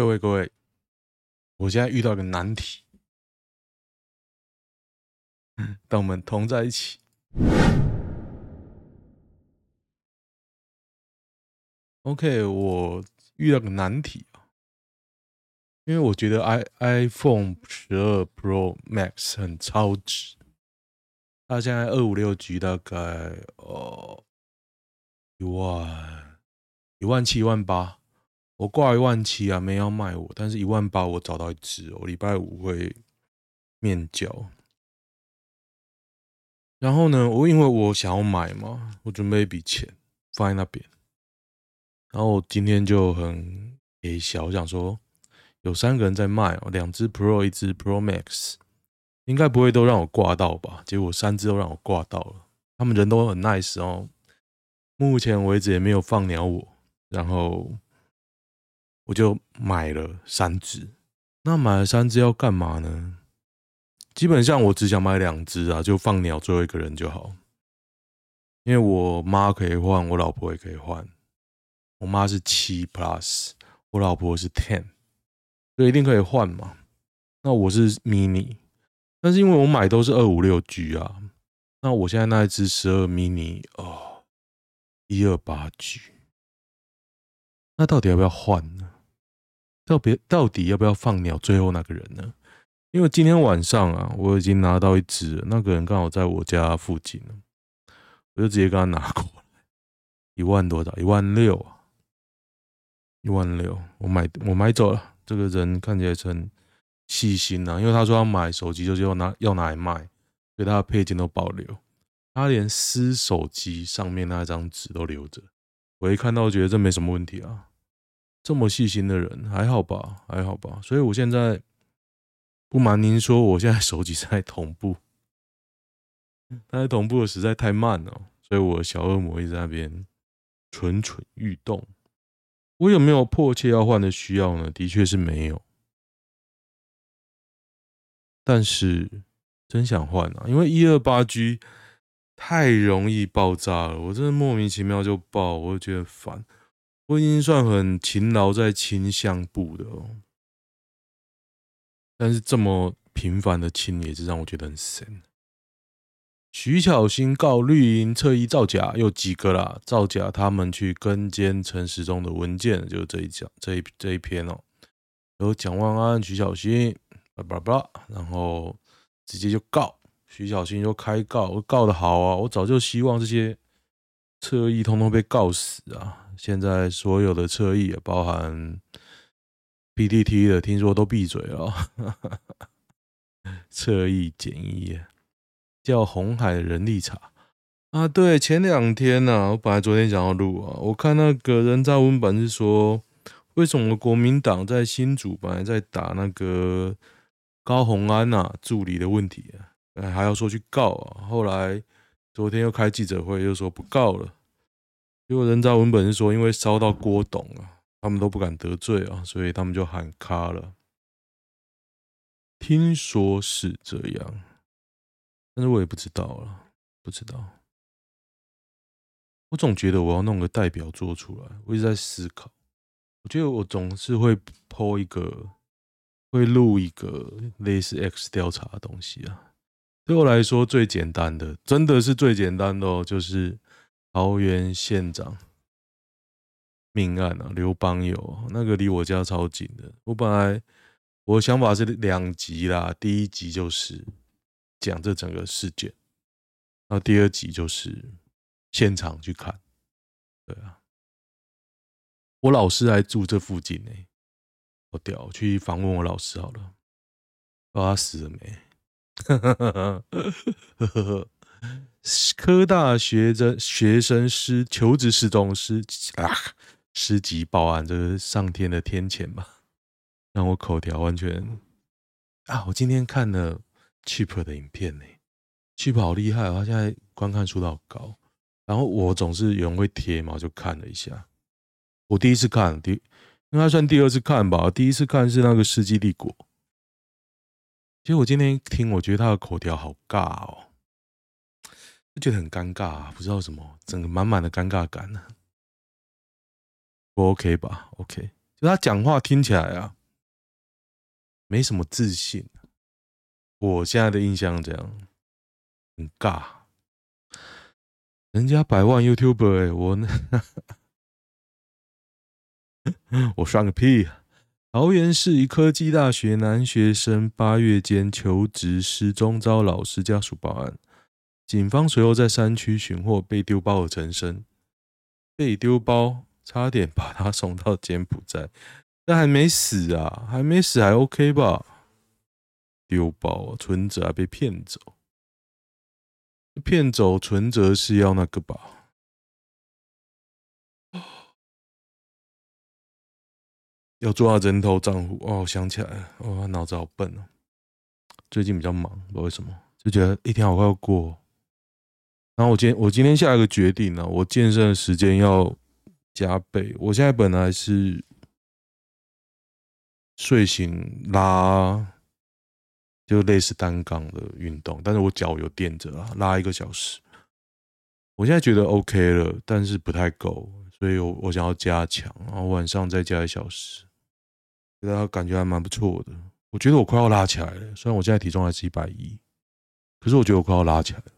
各位各位，我现在遇到个难题，当我们同在一起。OK，我遇到个难题啊，因为我觉得 i iPhone 十二 Pro Max 很超值，它现在二五六 G 大概哦一万一万七一万八。我挂一万七啊，没要卖我，但是一万八我找到一只，我礼拜五会面交。然后呢，我因为我想要买嘛，我准备一笔钱放在那边。然后我今天就很给小，我想说有三个人在卖哦，两只 Pro，一只 Pro Max，应该不会都让我挂到吧？结果三只都让我挂到了，他们人都很 nice 哦。目前为止也没有放鸟我，然后。我就买了三只，那买了三只要干嘛呢？基本上我只想买两只啊，就放鸟最后一个人就好。因为我妈可以换，我老婆也可以换。我妈是七 Plus，我老婆是 Ten，所以一定可以换嘛。那我是 Mini，但是因为我买都是二五六 G 啊，那我现在那一只十二 Mini 哦，一二八 G，那到底要不要换呢？到别到底要不要放鸟最后那个人呢？因为今天晚上啊，我已经拿到一只，那个人刚好在我家附近，我就直接跟他拿过来，一万多的？一万六啊，一万六，我买我买走了。这个人看起来很细心呐，因为他说要买手机，就是要拿要拿来卖，所以他的配件都保留，他连撕手机上面那张纸都留着。我一看到，觉得这没什么问题啊。这么细心的人，还好吧，还好吧。所以我现在不瞒您说，我现在手机在同步，但是同步的实在太慢了，所以我小恶魔一直在那边蠢蠢欲动。我有没有迫切要换的需要呢？的确是没有，但是真想换啊，因为一二八 G 太容易爆炸了，我真的莫名其妙就爆，我就觉得烦。我已经算很勤劳在清相簿的哦，但是这么频繁的清也是让我觉得很神。徐巧芯告绿营侧翼造假，有几个啦？造假他们去跟监陈时中的文件，就这一讲这一这一篇哦，有蒋万安、徐巧芯，叭叭叭，然后直接就告徐巧芯，就开告，我告得好啊！我早就希望这些侧翼通通被告死啊！现在所有的侧翼，包含 PTT 的，听说都闭嘴了。侧翼简易叫红海人力茶啊，对，前两天呢、我本来昨天想要录啊，我看那个人渣文本是说，为什么国民党在新竹本来在打那个高虹安呐、助理的问题啊，还要说去告啊，后来昨天又开记者会，又说不告了。结果人渣文本是说，因为烧到郭董啊，他们都不敢得罪啊，所以他们就喊卡了。听说是这样，但是我也不知道了，不知道。我总觉得我要弄个代表作出来，我一直在思考。我觉得我总是会 po 一个，会录一个类似 X 调查的东西啊。对我来说最简单的，真的是最简单的哦，就是。桃园县长命案啊，刘邦友那个离我家超近的。我本来我想法是两集啦，第一集就是讲这整个事件，那第二集就是现场去看。对啊，我老师还住这附近呢，好屌！去访问我老师好了，不知道他死了没？呵呵呵呵呵呵。科大学生学生失求职失踪失啊失级报案，这是上天的天谴吧？让我口条完全啊！我今天看了 Cheap 的影片呢，Cheap 好厉害哦，他现在观看数都好高。然后我总是有人会贴嘛，就看了一下。我第一次看，第应该算第二次看吧。第一次看是那个《世纪帝国》，其实我今天听，我觉得他的口条好尬哦。就觉得很尴尬，不知道什么，整个满满的尴尬感呢，不 OK 吧？OK，就他讲话听起来啊，没什么自信。我现在的印象这样，很尬。人家百万 YouTuber 哎、欸，我呢，我算个屁！桃园市一科技大学男学生八月间求职失踪，遭老师家属报案。警方随后在山区寻获被丢包的陈生，被丢包差点把他送到柬埔寨，但还没死啊，还没死还 OK 吧？丢包存折还被骗走，骗走存折是要那个吧？要做下人头账户哦，想起来了，哦，脑子好笨哦。最近比较忙，不知道为什么，就觉得一天好快要过。然后我今天我今天下一个决定呢，我健身的时间要加倍。我现在本来是睡醒拉，就类似单杠的运动，但是我脚有垫着啊，拉一个小时。我现在觉得 OK 了，但是不太够，所以我我想要加强，然后晚上再加一小时，觉得感觉还蛮不错的。我觉得我快要拉起来了，虽然我现在体重还是一百一，可是我觉得我快要拉起来了。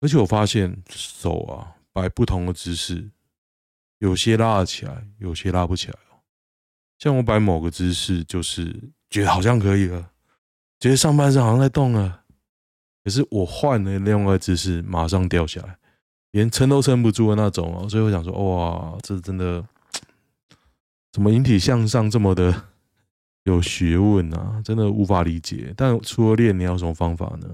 而且我发现手啊摆不同的姿势，有些拉得起来，有些拉不起来哦。像我摆某个姿势，就是觉得好像可以了，觉得上半身好像在动了。可是我换了另外一个姿势，马上掉下来，连撑都撑不住的那种哦。所以我想说，哇，这真的 怎么引体向上这么的有学问啊？真的无法理解。但除了练，你要有什么方法呢？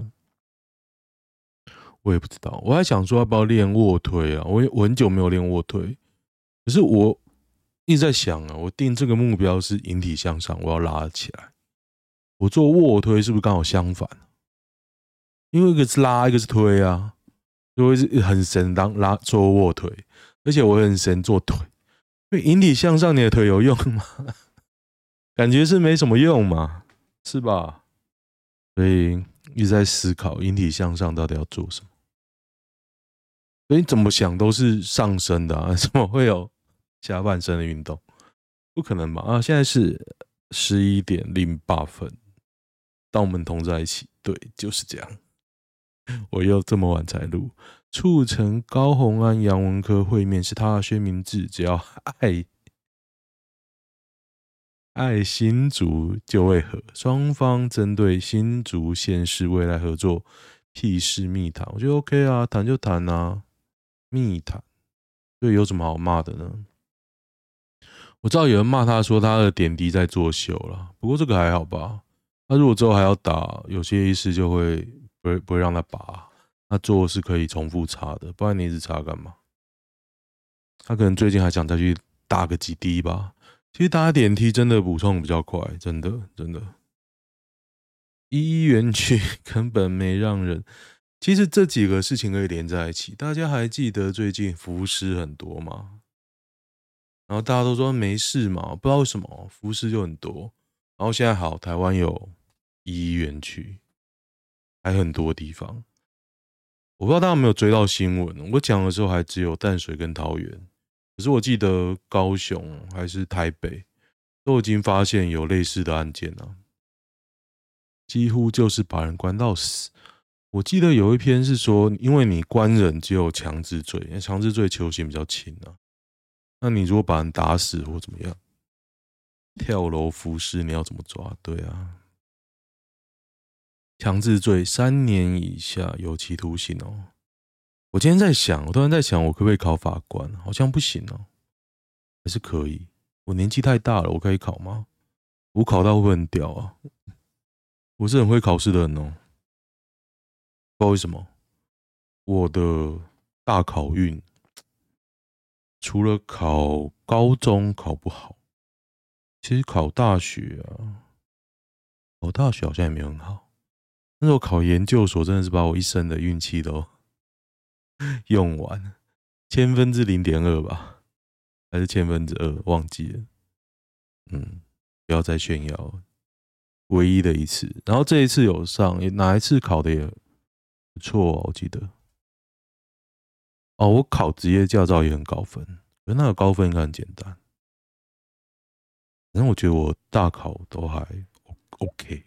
我也不知道，我还想说要不要练卧推啊？我我很久没有练卧推，可是我一直在想啊，我定这个目标是引体向上，我要拉起来。我做卧推是不是刚好相反？因为一个是拉，一个是推啊，就会是很神当拉做卧推，而且我很神做腿。因为引体向上，你的腿有用吗？感觉是没什么用嘛，是吧？所以一直在思考引体向上到底要做什么。所以你怎么想都是上身的啊，怎么会有下半身的运动？不可能吧？啊，现在是十一点零八分，当我们同在一起，对，就是这样。我又这么晚才录，促成高虹安杨文科会面是他的宣明志，只要爱爱新竹就会和，双方针对新竹县市未来合作屁事密谈，我觉得 OK 啊，谈就谈啊。密谈，所以有什么好骂的呢？我知道有人骂他说他的点滴在作秀了，不过这个还好吧。他如果之后还要打，有些医师就会不会不会让他拔，他做是可以重复插的，不然你一直插干嘛？他可能最近还想再去打个几滴吧。其实打点滴真的补充比较快，真的真的。一一园区 根本没让人。其实这几个事情可以连在一起。大家还记得最近浮尸很多吗？然后大家都说没事嘛，不知道为什么浮尸就很多。然后现在好，台湾有一一园区，还很多地方。我不知道大家有没有追到新闻。我讲的时候还只有淡水跟桃园，可是我记得高雄还是台北都已经发现有类似的案件了，几乎就是把人关到死。我记得有一篇是说，因为你关人只有强制罪，因为强制罪求刑比较轻啊。那你如果把人打死或怎么样，跳楼服尸，你要怎么抓？对啊，强制罪三年以下有期徒刑哦。我今天在想，我突然在想，我可不可以考法官？好像不行哦，还是可以？我年纪太大了，我可以考吗？我考到会不会很屌啊？我是很会考试的人哦。不知道为什么，我的大考运除了考高中考不好，其实考大学啊，考大学好像也没有很好。但是我考研究所真的是把我一生的运气都 用完，千分之零点二吧，还是千分之二，忘记了。嗯，不要再炫耀，唯一的一次。然后这一次有上，哪一次考的也。不错哦，我记得。哦，我考职业驾照也很高分，可是那个高分应该很简单。反正我觉得我大考都还 OK，OK。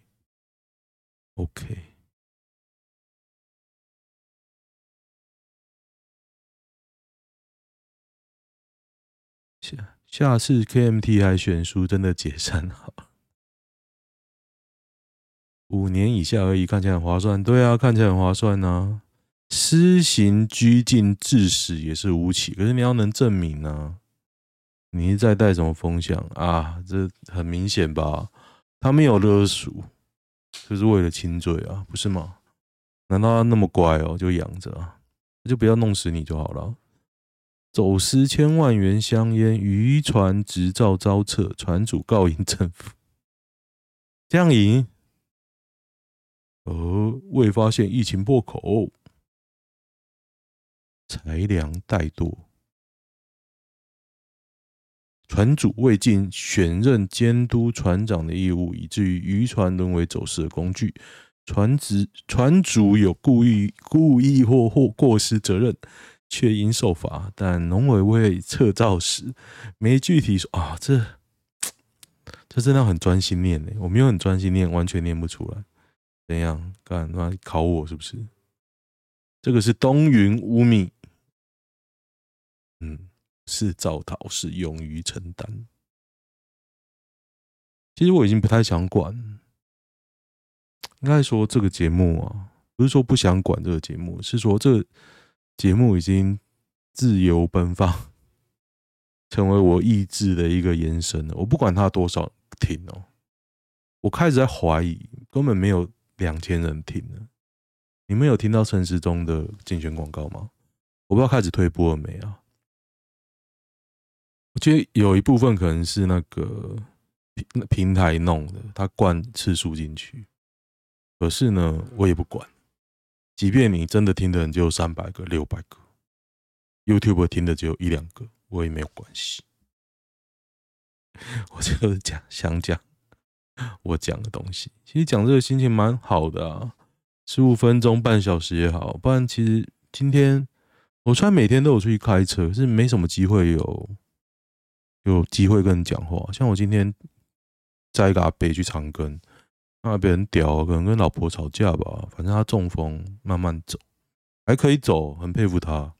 下下次 KMT 还选书，真的解散好。五年以下而已，看起来很划算。对啊，看起来很划算啊。施行拘禁致死也是无期，可是你要能证明呢、啊？你是在带什么风向啊？这很明显吧？他没有勒赎，就是为了轻罪啊，不是吗？难道他那么乖哦，就养着啊？就不要弄死你就好了。走私千万元香烟，渔船执照遭撤，船主告赢政府，这样赢？而，未发现疫情破口，裁量怠惰。船主未尽选任监督船长的义务，以至于渔船沦为走私的工具。船只船主有故意故意或或过失责任，却应受罚。但农委会撤照时没具体说啊，这这真的很专心念呢。我没有很专心念，完全念不出来。怎样？干嘛考我是不是？这个是东云乌米，嗯。是造逃，是勇于承担。其实我已经不太想管，应该说这个节目啊，不是说不想管这个节目，是说这个节目已经自由奔放，成为我意志的一个延伸了。我不管他多少听哦，我开始在怀疑，根本没有两千人听了。你们有听到陈时中的竞选广告吗？我不知道开始推播了没啊？我觉得有一部分可能是那个平平台弄的，他灌次数进去。可是呢，我也不管。即便你真的听的人只有三百个、六百个，YouTube 听的只有一两个，我也没有关系。我就是讲想讲 我讲的东西。其实讲这个心情蛮好的啊，十五分钟、半小时也好。不然其实今天我虽然每天都有出去开车，是没什么机会有。有机会跟人讲话，像我今天载一个阿伯去长庚，那别人屌，可能跟老婆吵架吧，反正他中风，慢慢走，还可以走，很佩服他。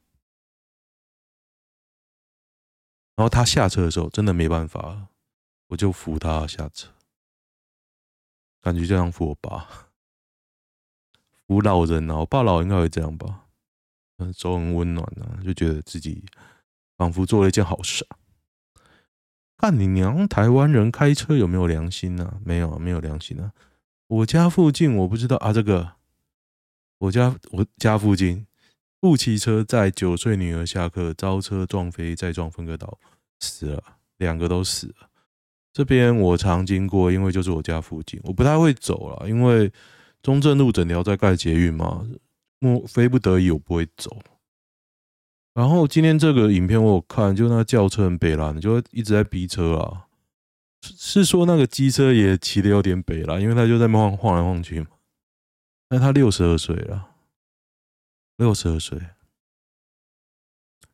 然后他下车的时候，真的没办法，我就扶他下车，感觉就像扶我爸，扶老人啊，我爸老应该会这样吧，嗯，手很温暖啊，就觉得自己仿佛做了一件好事。干你娘！台湾人开车有没有良心呢、啊？没有，没有良心啊！我家附近我不知道啊，这个我家我家附近不骑车载九岁女儿下课，遭车撞飞，再撞分隔岛，死了，两个都死了。这边我常经过，因为就是我家附近，我不太会走了，因为中正路整条在盖捷运嘛，莫非不得已我不会走。然后今天这个影片我有看，就那个轿车很北啦，你，就一直在逼车啊。是说那个机车也骑得有点北啦，因为他就在那晃晃来晃去嘛。但他六十二岁了，六十二岁，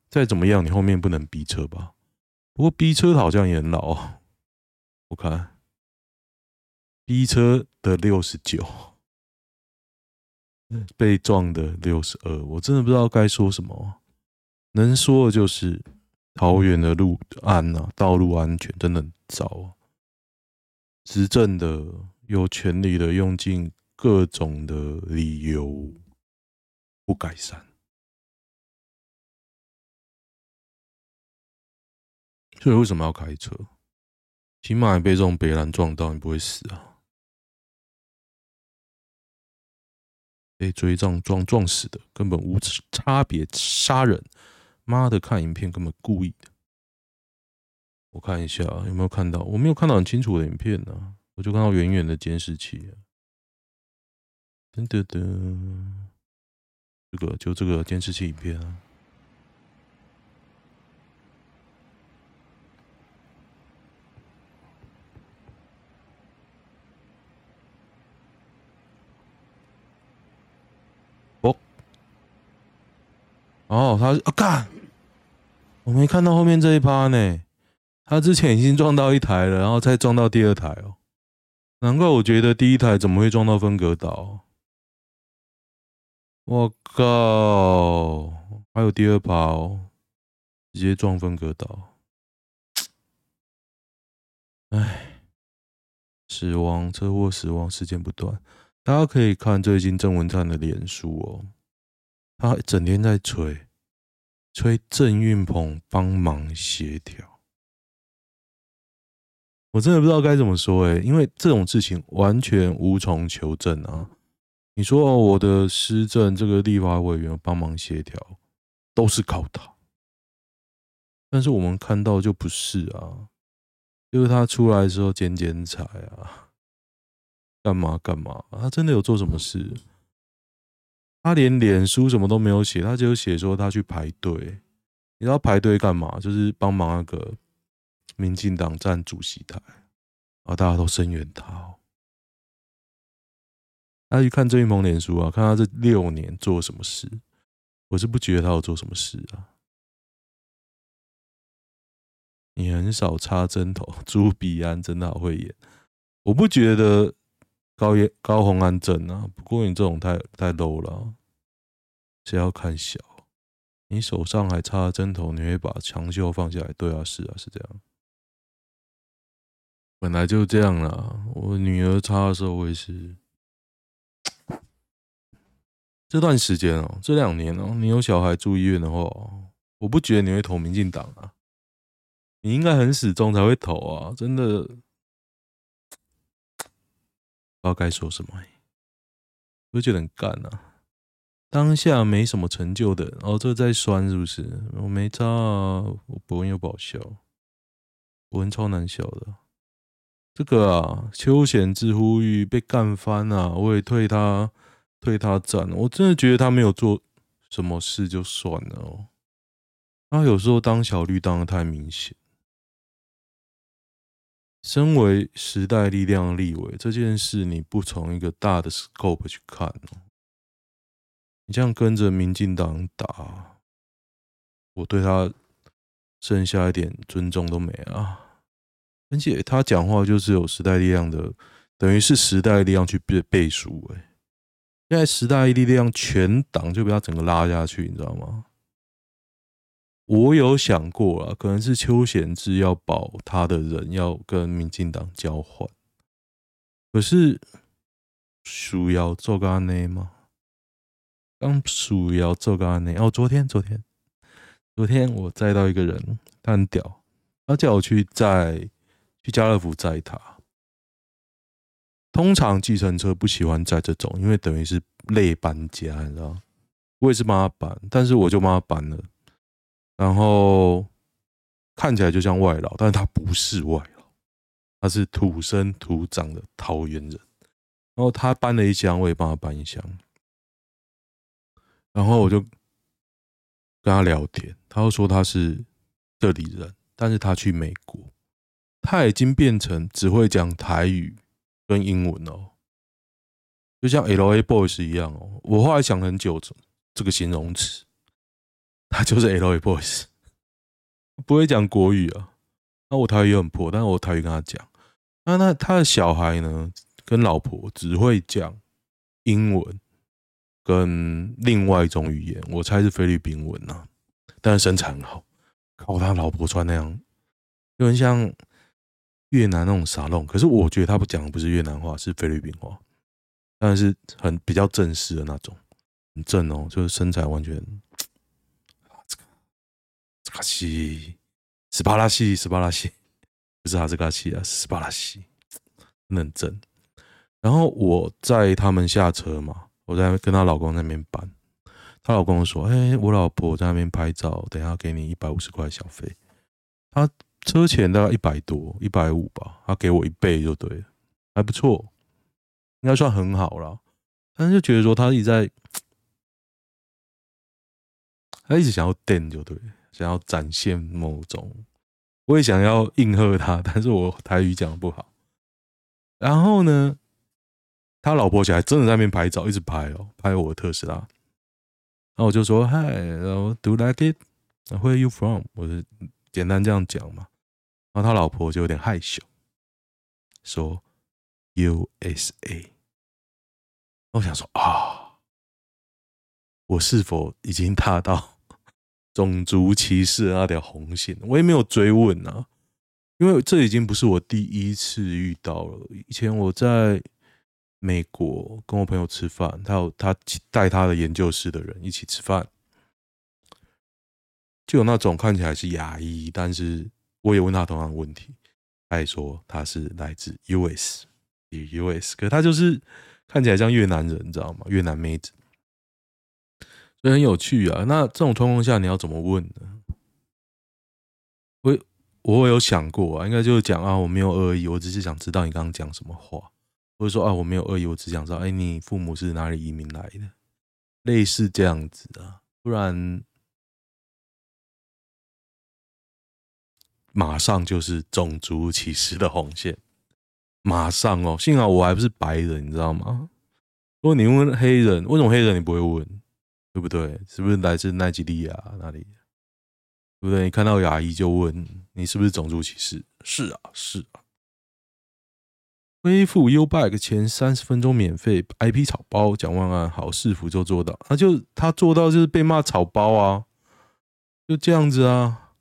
再怎么样你后面不能逼车吧？不过逼车好像也很老啊。我看 B 车的六十九，被撞的六十二，我真的不知道该说什么。能说的就是桃园的路安啊，道路安全真的很糟啊！执政的有权利的用尽各种的理由不改善，所以为什么要开车？起码你被这种北兰撞到，你不会死啊！被追撞撞撞死的，根本无差别杀人。妈的，看影片根本故意的。我看一下有没有看到，我没有看到很清楚的影片呢、啊，我就看到远远的监视器。噔噔噔，这个就这个监视器影片啊。哦，他啊干！我没看到后面这一趴呢，他之前已经撞到一台了，然后再撞到第二台哦。难怪我觉得第一台怎么会撞到分隔岛？我靠！还有第二趴哦，直接撞分隔岛。唉，死亡车祸，死亡事件不断。大家可以看最近郑文灿的脸书哦，他整天在吹，催郑运鹏帮忙协调。我真的不知道该怎么说诶，因为这种事情完全无从求证啊。你说哦，我的施政这个立法委员帮忙协调，都是靠他，但是我们看到就不是啊，就是他出来的时候剪剪彩啊，干嘛干嘛？他真的有做什么事？他连脸书什么都没有写，他只有写说他去排队。你知道排队干嘛？就是帮忙那个民进党站主席台，啊大家都声援他哦。他去看郑运鹏脸书啊，看他这六年做什么事，我是不觉得他有做什么事啊。你很少插针头，朱比安真的好会演，我不觉得高高虹安正啊。不过你这种太太 low 了，谁要看小？你手上还插针头，你会把长袖放下来？对啊，是啊，是这样。本来就这样啦。我女儿插的时候，我也是。这段时间哦，这两年哦，你有小孩住医院的话，我不觉得你会投民进党啊，你应该很死忠才会投啊，真的不知道该说什么，我觉得很干啊。当下没什么成就的，哦，这在酸是不是？我没差啊，我博文又不好笑，博文超难笑的。这个啊，邱显智呼吁被干翻啊，我也退他。对他赞，我真的觉得他没有做什么事就算了哦。他有时候当小绿当得太明显。身为时代力量的立委，这件事你不从一个大的 scope 去看哦，你这样跟着民进党打，我对他剩下一点尊重都没啊。而且他讲话就是有时代力量的，等于是时代力量去背背书哎。现在时代力量全党就被他整个拉下去，你知道吗？我有想过啊，可能是邱显志要保他的人要跟民进党交换，可是需要做个安内吗？刚需要做个安内哦。昨天，昨天，昨天我载到一个人，他很屌，他叫我去载去家乐福载他。通常计程车不喜欢载这种，因为等于是累搬家，你知道？我也是帮他搬，但是我就帮他搬了。然后看起来就像外劳，但是他不是外劳，他是土生土长的桃园人。然后他搬了一箱，我也帮他搬一箱。然后我就跟他聊天，他又说他是这里人，但是他去美国，他已经变成只会讲台语。跟英文哦，就像 LA Boys 一样哦。我后来想很久，这个形容词，他就是 LA Boys，不会讲国语啊。那我台语很破，但是我台语跟他讲。那那他的小孩呢，跟老婆只会讲英文跟另外一种语言，我猜是菲律宾文呐。但是身材很好，靠他老婆穿那样，就很像。越南那种沙龙，可是我觉得他不讲的不是越南话，是菲律宾话，但是很比较正式的那种，很正哦，就是身材完全，这个这个西斯巴拉西斯巴拉西，不是哈兹卡西啊，斯巴拉西，很正。然后我在他们下车嘛，我在跟她老公那边搬，她老公说：“哎，我老婆在那边拍照，等下给你一百五十块小费。”他。车钱大概一百多，一百五吧，他给我一倍就对了，还不错，应该算很好了。但是就觉得说他一直在，他一直想要电就对，想要展现某种，我也想要应和他，但是我台语讲的不好。然后呢，他老婆起来真的在那边拍照，一直拍哦，拍我的特斯拉。然后我就说嗨，然后 Do you like it? Where are you from？我是简单这样讲嘛。然后他老婆就有点害羞，说 USA。我想说啊，我是否已经踏到种族歧视那条红线？我也没有追问啊，因为这已经不是我第一次遇到了。以前我在美国跟我朋友吃饭，他有他带他的研究室的人一起吃饭，就有那种看起来是亚裔，但是我也问他同样的问题，他也说他是来自 US，US，可他就是。看起来像越南人，你知道吗？越南妹子，所以很有趣啊。那这种状况下，你要怎么问呢？我我有想过啊，应该就是讲啊，我没有恶意，我只是想知道你刚刚讲什么话，或者说啊，我没有恶意，我只想知道，哎，你父母是哪里移民来的？类似这样子啊，不然马上就是种族歧视的红线。马上哦，幸好我还不是白人，你知道吗？如果你问黑人，为什么黑人你不会问？对不对？是不是来自奈及利亚哪里？对不对？你看到牙医就问你是不是种族歧视？是啊，是啊。恢复 YouBike 前三十分钟免费 IP 草包，蒋万安好，市府就做到，那就他做到就是被骂草包啊，就这样子啊。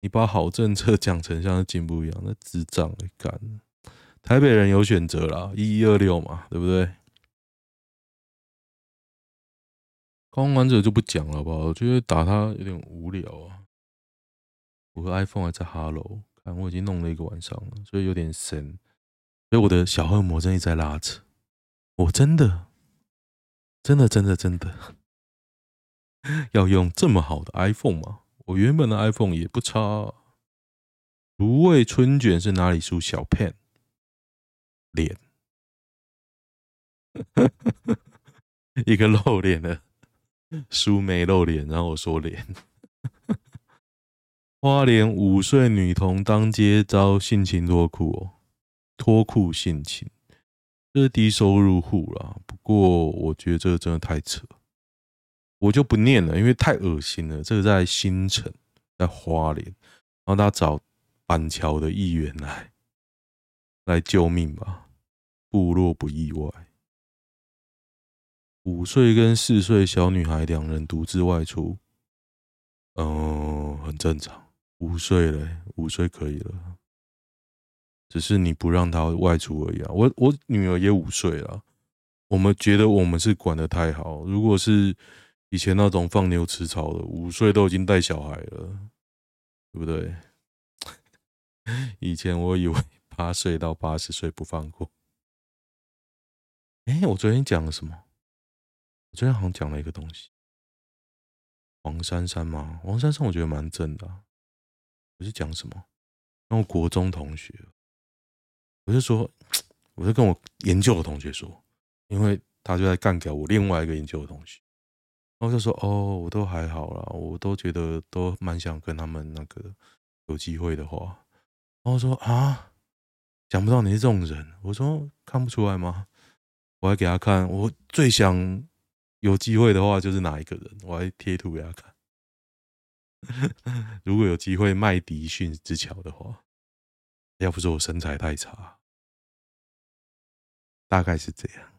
你把好政策讲成像是进步一样，那智障的干。台北人有选择啦，一一二六嘛，对不对？刚玩者就不讲了吧，我觉得打他有点无聊啊。我和 iPhone 还在 Hello，看我已经弄了一个晚上了，所以有点神。所以我的小恶魔正一直在拉扯，我真的，真的，真的，真的 要用这么好的 iPhone 吗？我原本的 iPhone 也不差。芦苇春卷是哪里出小 pen？脸，一个露脸的书没露脸，然后我说脸。花莲五岁女童当街遭性侵多苦哦，脱裤性侵，这是低收入户啦。不过我觉得这个真的太扯，我就不念了，因为太恶心了。这个在新城，在花莲，然后他找板桥的议员来。来救命吧！部落不意外。五岁跟四岁小女孩两人独自外出，嗯，很正常。五岁嘞，五岁可以了，只是你不让她外出而已啊。我我女儿也五岁了，我们觉得我们是管得太好。如果是以前那种放牛吃草的，五岁都已经带小孩了，对不对？以前我以为。八岁到八十岁不放过。哎，我昨天讲了什么？我昨天好像讲了一个东西。黄珊珊吗？黄珊珊我觉得蛮正的啊。我是讲什么？那我国中同学，我就说，我就跟我研究的同学说，因为他就在干掉我另外一个研究的同学，然后就说，哦，我都还好啦，我都觉得都蛮想跟他们那个有机会的话，然后说啊。想不到你是这种人，我说看不出来吗？我还给他看，我最想有机会的话就是哪一个人，我还贴图给他看。如果有机会麦迪逊之桥的话，要不是我身材太差，大概是这样。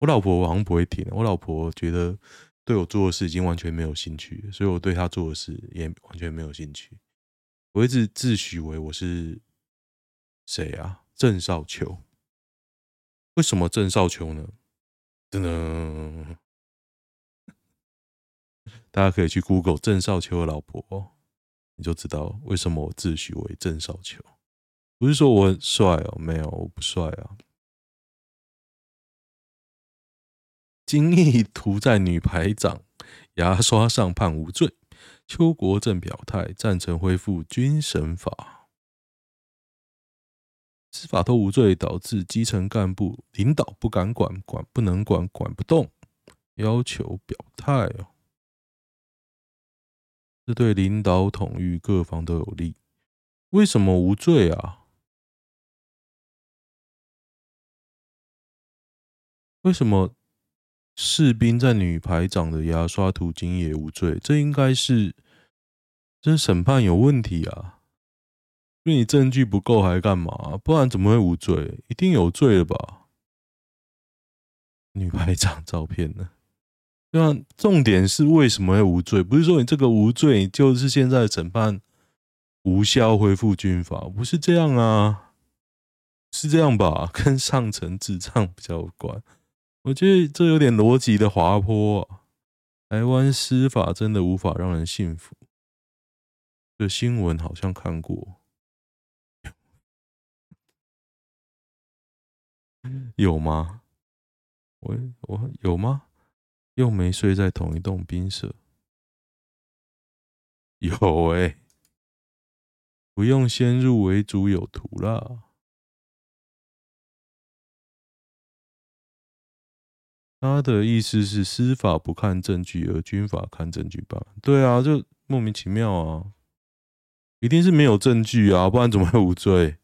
我老婆好像不会听，我老婆觉得对我做的事已经完全没有兴趣，所以我对她做的事也完全没有兴趣。我一直自诩为我是。谁啊？郑少秋？为什么郑少秋呢？真的，大家可以去 Google 郑少秋的老婆，你就知道为什么我自诩为郑少秋。不是说我很帅哦，没有，我不帅啊。精液涂在女排长牙刷上判无罪，邱国正表态赞成恢复军审法。司法都无罪，导致基层干部领导不敢管，管不能管，管不动，要求表态哦。这对领导统御各方都有利。为什么无罪啊？为什么士兵在女排长的牙刷途经也无罪？这应该是这审判有问题啊。因为你证据不够还干嘛？不然怎么会无罪？一定有罪了吧？女排长照片呢？对啊，重点是为什么会无罪？不是说你这个无罪就是现在的审判无效恢复军法，不是这样啊？是这样吧？跟上层智障比较有关。我觉得这有点逻辑的滑坡。台湾司法真的无法让人信服。这新闻好像看过。有吗？我我有吗？又没睡在同一栋宾舍。有哎、不用先入为主有图啦。他的意思是司法不看证据，而军法看证据吧。对啊，就莫名其妙啊！一定是没有证据啊，不然怎么会无罪？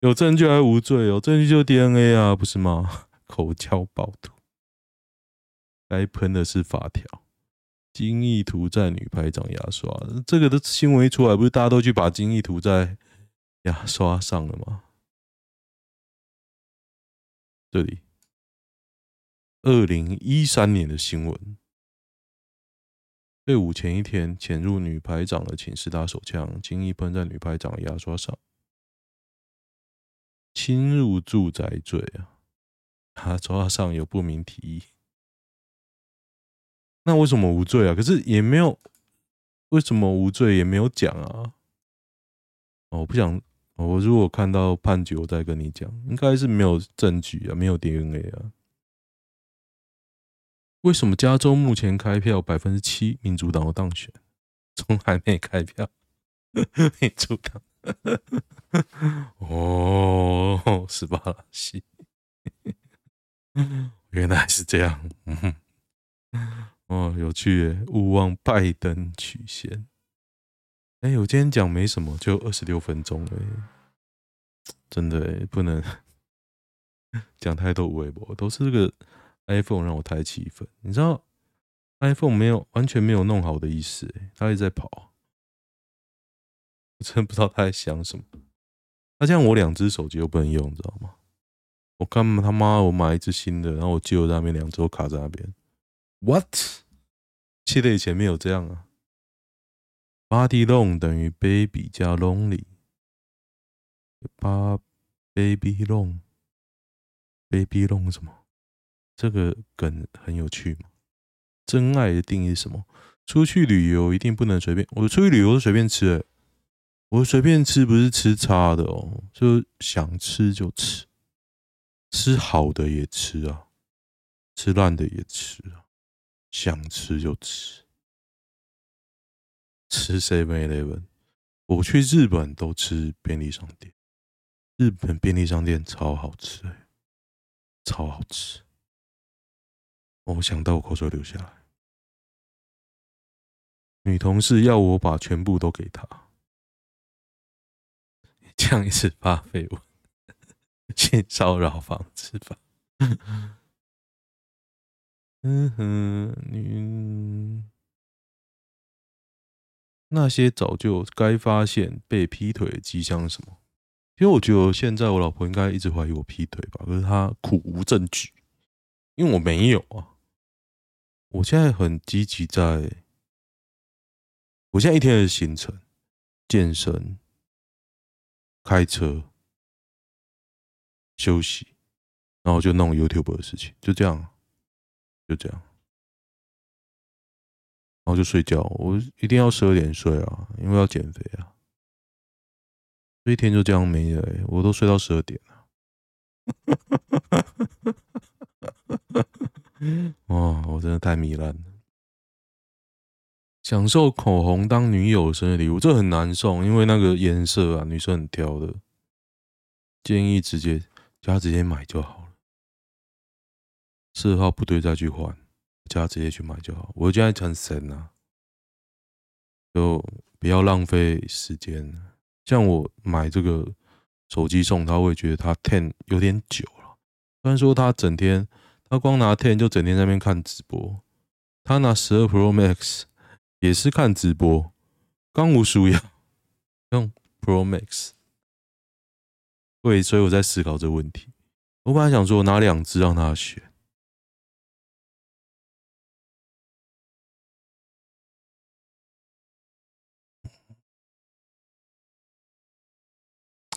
有证据还无罪？有证据就 DNA 啊，不是吗？口交暴徒，该喷的是法条。精液涂在女排长牙刷，这个的新闻一出来，不是大家都去把精液涂在牙刷上了吗？这里。二零一三年的新闻：退伍前一天潜入女排长的寝室打手枪，精液喷在女排长的牙刷上，侵入住宅罪啊！牙刷上有不明体液，那为什么无罪啊？可是也没有，为什么无罪也没有讲啊？哦，我不想，我如果看到判决，我再跟你讲，应该是没有证据啊，没有 DNA 啊。为什么加州目前开票百分之七民主党的当选，从还没开票，民主党哦，十八了，西，原来是这样，嗯哦，有趣耶，勿忘拜登曲线。哎，我今天讲没什么，就二十六分钟哎，真的不能 讲太多微博，都是这个。iPhone 让我太气愤，你知道，iPhone 没有完全没有弄好的意思，哎，他一直在跑，我真不知道他在想什么。他这样我两只手机又不能用，你知道吗？我干嘛他妈我买一只新的，然后我旧在那边两周卡在那边。What？记得以前没有这样啊。Body long 等于 baby 加 lonely。八 baby long，baby long 什么？这个梗很有趣嘛？真爱的定义是什么？出去旅游一定不能随便。我出去旅游是随便吃，欸，我随便吃不是吃差的哦，就想吃就吃，吃好的也吃啊，吃烂的也吃啊，想吃就吃。吃 Seven Eleven，我去日本都吃便利商店，日本便利商店超好吃，欸，超好吃。我想到我口水流下来。女同事要我把全部都给她，这样一次发绯闻，性骚扰防治法。嗯哼，女那些早就该发现被劈腿的迹象什么？因为我觉得现在我老婆应该一直怀疑我劈腿吧，可是她苦无证据，因为我没有啊。我现在很积极，在我现在一天的行程：健身、开车、休息，然后就弄 YouTube 的事情，就这样，就这样，然后就睡觉。我一定要十二点睡啊，因为要减肥啊。这一天就这样没了，我都睡到十二点了。哇，我真的太糜烂了！享受口红当女友生日礼物，这很难送，因为那个颜色啊，女生很挑的。建议直接叫她直接买就好了，色号不对再去换，叫她直接去买就好。我现在很神啊，就不要浪费时间。像我买这个手机送她，会觉得它 ten 有点久了。虽然说她整天。他光拿 Ten 就整天在那边看直播，他拿十二 Pro Max 也是看直播，刚无输呀，用 Pro Max 对，所以我在思考这个问题。我本来想说，我拿两只让他选，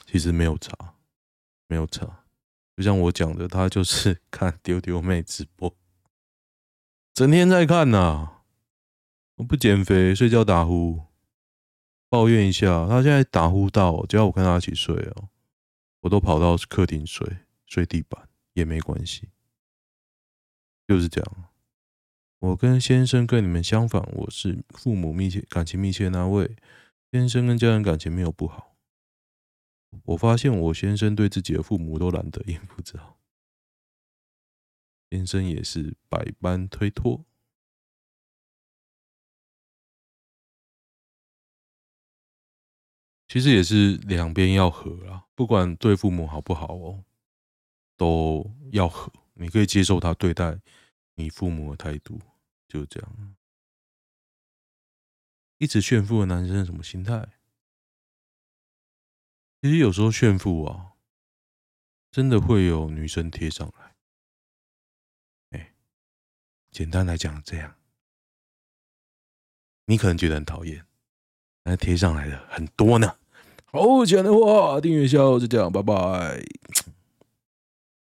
其实没有差，没有差。就像我讲的，他就是 看丢丢妹直播，整天在看呐、不减肥，睡觉打呼，抱怨一下，他现在打呼到，只要我跟他一起睡哦，我都跑到客厅睡。睡地板也没关系，就是这样。我跟先生跟你们相反，我是父母密切、感情密切那位。先生跟家人感情没有不好。我发现我先生对自己的父母都懒得应付，知道？先生也是百般推脱，其实也是两边要和啊，不管对父母好不好哦。都要和，你可以接受他对待你父母的态度，就这样。一直炫富的男生什么心态？其实有时候炫富啊，真的会有女生贴上来。哎，简单来讲这样，你可能觉得很讨厌，但贴上来的很多呢。好，亲爱的话，订阅下，就这样，拜拜。